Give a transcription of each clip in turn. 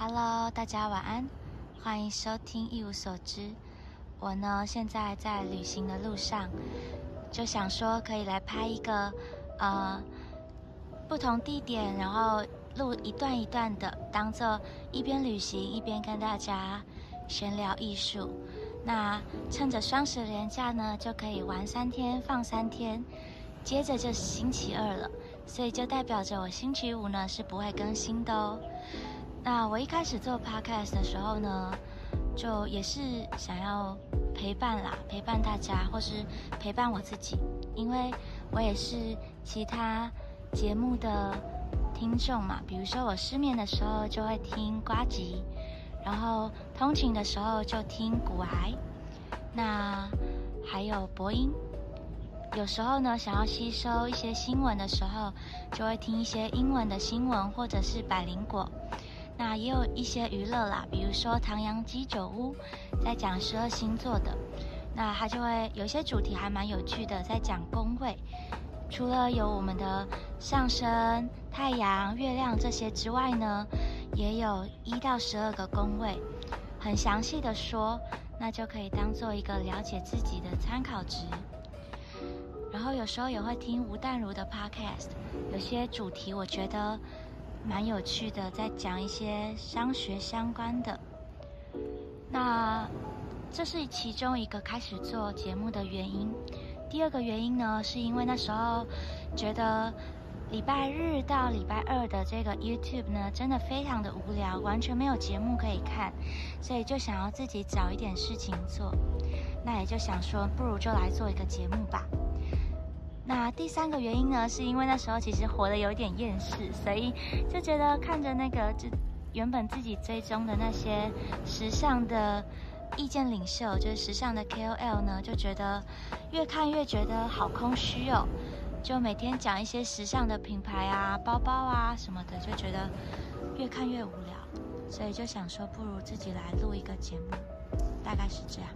Hello，大家晚安，欢迎收听一无所知。我呢现在在旅行的路上，就想说可以来拍一个呃不同地点，然后录一段一段的，当做一边旅行一边跟大家闲聊艺术。那趁着双十连假呢，就可以玩三天放三天，接着就是星期二了，所以就代表着我星期五呢是不会更新的哦。那我一开始做 podcast 的时候呢，就也是想要陪伴啦，陪伴大家，或是陪伴我自己，因为我也是其他节目的听众嘛。比如说我失眠的时候就会听瓜吉，然后通勤的时候就听古癌，那还有播音。有时候呢，想要吸收一些新闻的时候，就会听一些英文的新闻，或者是百灵果。那也有一些娱乐啦，比如说唐扬鸡酒屋在讲十二星座的，那它就会有些主题还蛮有趣的，在讲宫位。除了有我们的上升、太阳、月亮这些之外呢，也有一到十二个宫位，很详细的说，那就可以当做一个了解自己的参考值。然后有时候也会听吴淡如的 podcast，有些主题我觉得。蛮有趣的，在讲一些商学相关的。那这是其中一个开始做节目的原因。第二个原因呢，是因为那时候觉得礼拜日到礼拜二的这个 YouTube 呢，真的非常的无聊，完全没有节目可以看，所以就想要自己找一点事情做。那也就想说，不如就来做一个节目吧。那第三个原因呢，是因为那时候其实活得有点厌世，所以就觉得看着那个就原本自己追踪的那些时尚的意见领袖，就是时尚的 KOL 呢，就觉得越看越觉得好空虚哦。就每天讲一些时尚的品牌啊、包包啊什么的，就觉得越看越无聊，所以就想说，不如自己来录一个节目，大概是这样。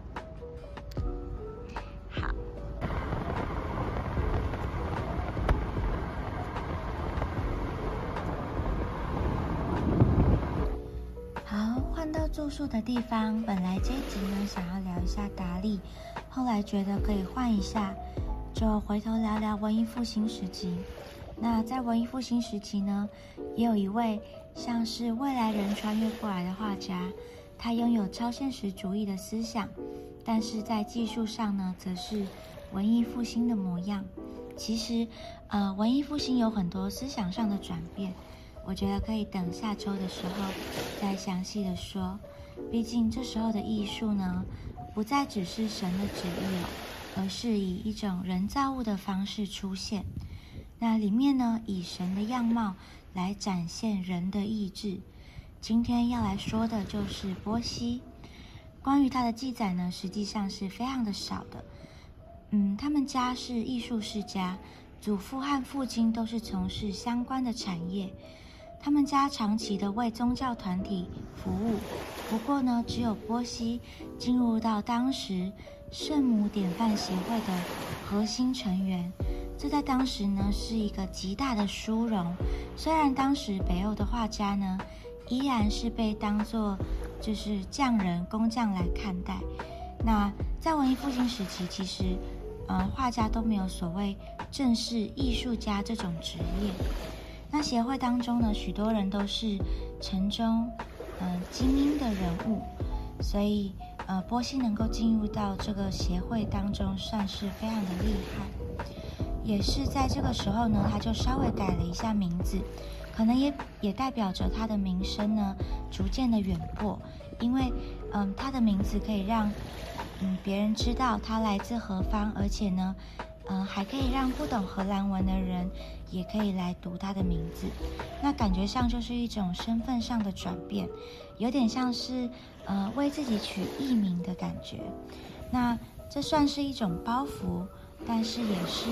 住宿的地方，本来这一集呢想要聊一下达利，后来觉得可以换一下，就回头聊聊文艺复兴时期。那在文艺复兴时期呢，也有一位像是未来人穿越过来的画家，他拥有超现实主义的思想，但是在技术上呢，则是文艺复兴的模样。其实，呃，文艺复兴有很多思想上的转变。我觉得可以等下周的时候再详细的说，毕竟这时候的艺术呢，不再只是神的旨意了，而是以一种人造物的方式出现。那里面呢，以神的样貌来展现人的意志。今天要来说的就是波西，关于他的记载呢，实际上是非常的少的。嗯，他们家是艺术世家，祖父和父亲都是从事相关的产业。他们家长期的为宗教团体服务，不过呢，只有波西进入到当时圣母典范协会的核心成员，这在当时呢是一个极大的殊荣。虽然当时北欧的画家呢依然是被当作就是匠人工匠来看待，那在文艺复兴时期，其实呃画家都没有所谓正式艺术家这种职业。那协会当中呢，许多人都是城中，嗯，精英的人物，所以，呃，波西能够进入到这个协会当中，算是非常的厉害。也是在这个时候呢，他就稍微改了一下名字，可能也也代表着他的名声呢，逐渐的远播，因为，嗯，他的名字可以让，嗯，别人知道他来自何方，而且呢。嗯，还可以让不懂荷兰文的人也可以来读他的名字，那感觉上就是一种身份上的转变，有点像是呃为自己取艺名的感觉。那这算是一种包袱，但是也是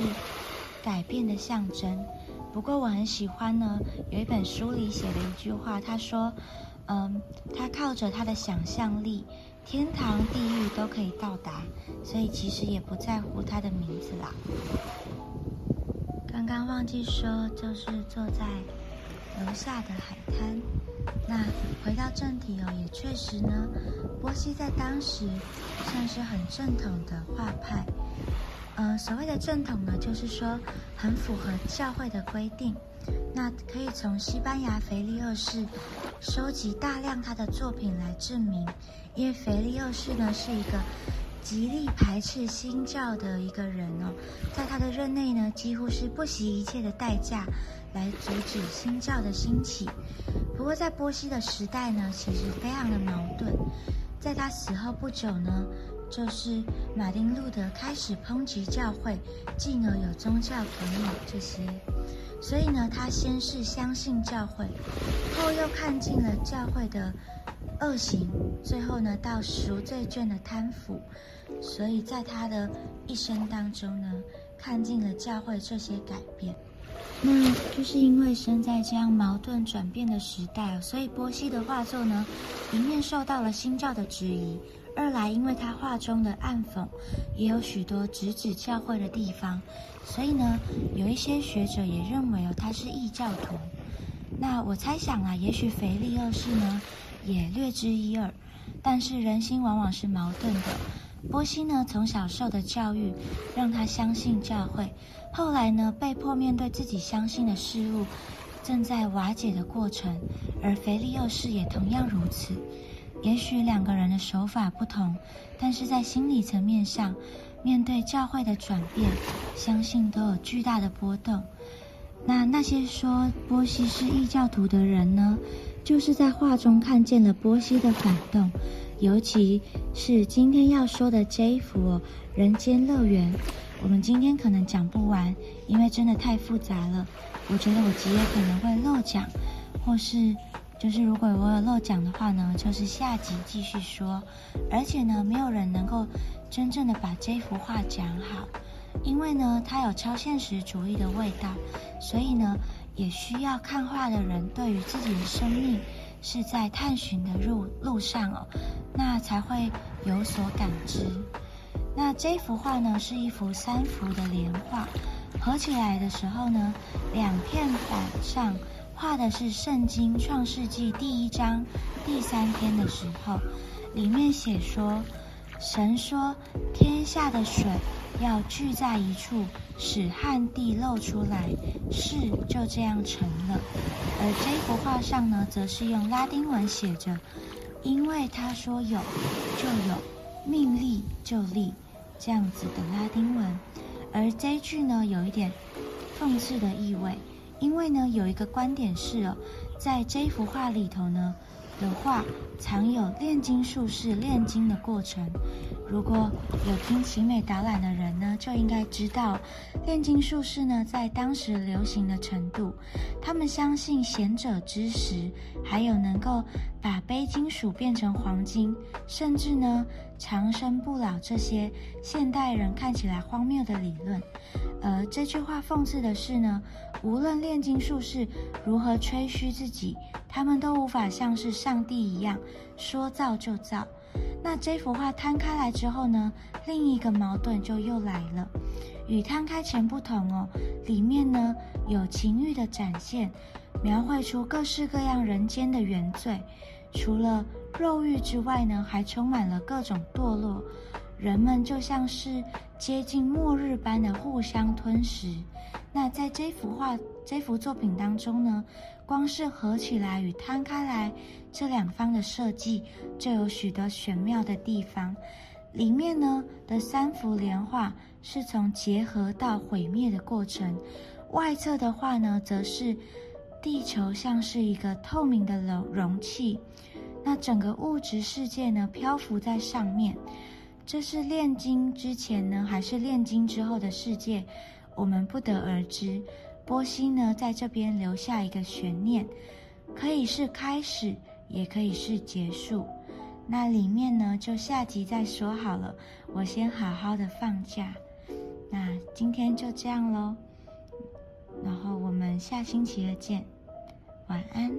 改变的象征。不过我很喜欢呢，有一本书里写的一句话，他说：“嗯，他靠着他的想象力。”天堂、地狱都可以到达，所以其实也不在乎他的名字啦。刚刚忘记说，就是坐在楼下的海滩。那回到正题哦，也确实呢，波西在当时算是很正统的画派。呃，所谓的正统呢，就是说很符合教会的规定。那可以从西班牙腓力二世收集大量他的作品来证明，因为腓力二世呢是一个极力排斥新教的一个人哦，在他的任内呢，几乎是不惜一切的代价来阻止新教的兴起。不过在波西的时代呢，其实非常的矛盾，在他死后不久呢。就是马丁路德开始抨击教会，进而有宗教革命这些，所以呢，他先是相信教会，后又看尽了教会的恶行，最后呢，到赎罪券的贪腐，所以在他的一生当中呢，看尽了教会这些改变。那就是因为生在这样矛盾转变的时代，所以波西的画作呢，一面受到了新教的质疑。二来，因为他画中的暗讽也有许多直指教会的地方，所以呢，有一些学者也认为哦，他是异教徒。那我猜想啊，也许腓力二世呢也略知一二，但是人心往往是矛盾的。波西呢从小受的教育让他相信教会，后来呢被迫面对自己相信的事物正在瓦解的过程，而腓力二世也同样如此。也许两个人的手法不同，但是在心理层面上，面对教会的转变，相信都有巨大的波动。那那些说波西是异教徒的人呢，就是在画中看见了波西的反动，尤其是今天要说的这一幅《人间乐园》，我们今天可能讲不完，因为真的太复杂了。我觉得我极有可能会漏讲，或是。就是如果我有漏讲的话呢，就是下集继续说。而且呢，没有人能够真正的把这幅画讲好，因为呢，它有超现实主义的味道，所以呢，也需要看画的人对于自己的生命是在探寻的路路上哦，那才会有所感知。那这幅画呢，是一幅三幅的连画，合起来的时候呢，两片板上。画的是《圣经·创世纪》第一章第三篇的时候，里面写说，神说天下的水要聚在一处，使旱地露出来，事就这样成了。而这幅画上呢，则是用拉丁文写着，因为他说有就有，命立就立，这样子的拉丁文。而这句呢，有一点讽刺的意味。因为呢，有一个观点是哦，在这幅画里头呢的画藏有炼金术士炼金的过程。如果有听奇美导览的人呢，就应该知道，炼金术士呢在当时流行的程度，他们相信贤者之石，还有能够把钡金属变成黄金，甚至呢长生不老这些现代人看起来荒谬的理论。而这句话讽刺的是呢，无论炼金术士如何吹嘘自己，他们都无法像是上帝一样说造就造。那这幅画摊开来之后呢，另一个矛盾就又来了。与摊开前不同哦，里面呢有情欲的展现，描绘出各式各样人间的原罪。除了肉欲之外呢，还充满了各种堕落。人们就像是接近末日般的互相吞噬。那在这幅画、这幅作品当中呢，光是合起来与摊开来这两方的设计，就有许多玄妙的地方。里面呢的三幅连画是从结合到毁灭的过程，外侧的画呢，则是地球像是一个透明的容容器，那整个物质世界呢漂浮在上面。这是炼金之前呢，还是炼金之后的世界？我们不得而知。波西呢，在这边留下一个悬念，可以是开始，也可以是结束。那里面呢，就下集再说好了。我先好好的放假。那今天就这样喽，然后我们下星期二见，晚安。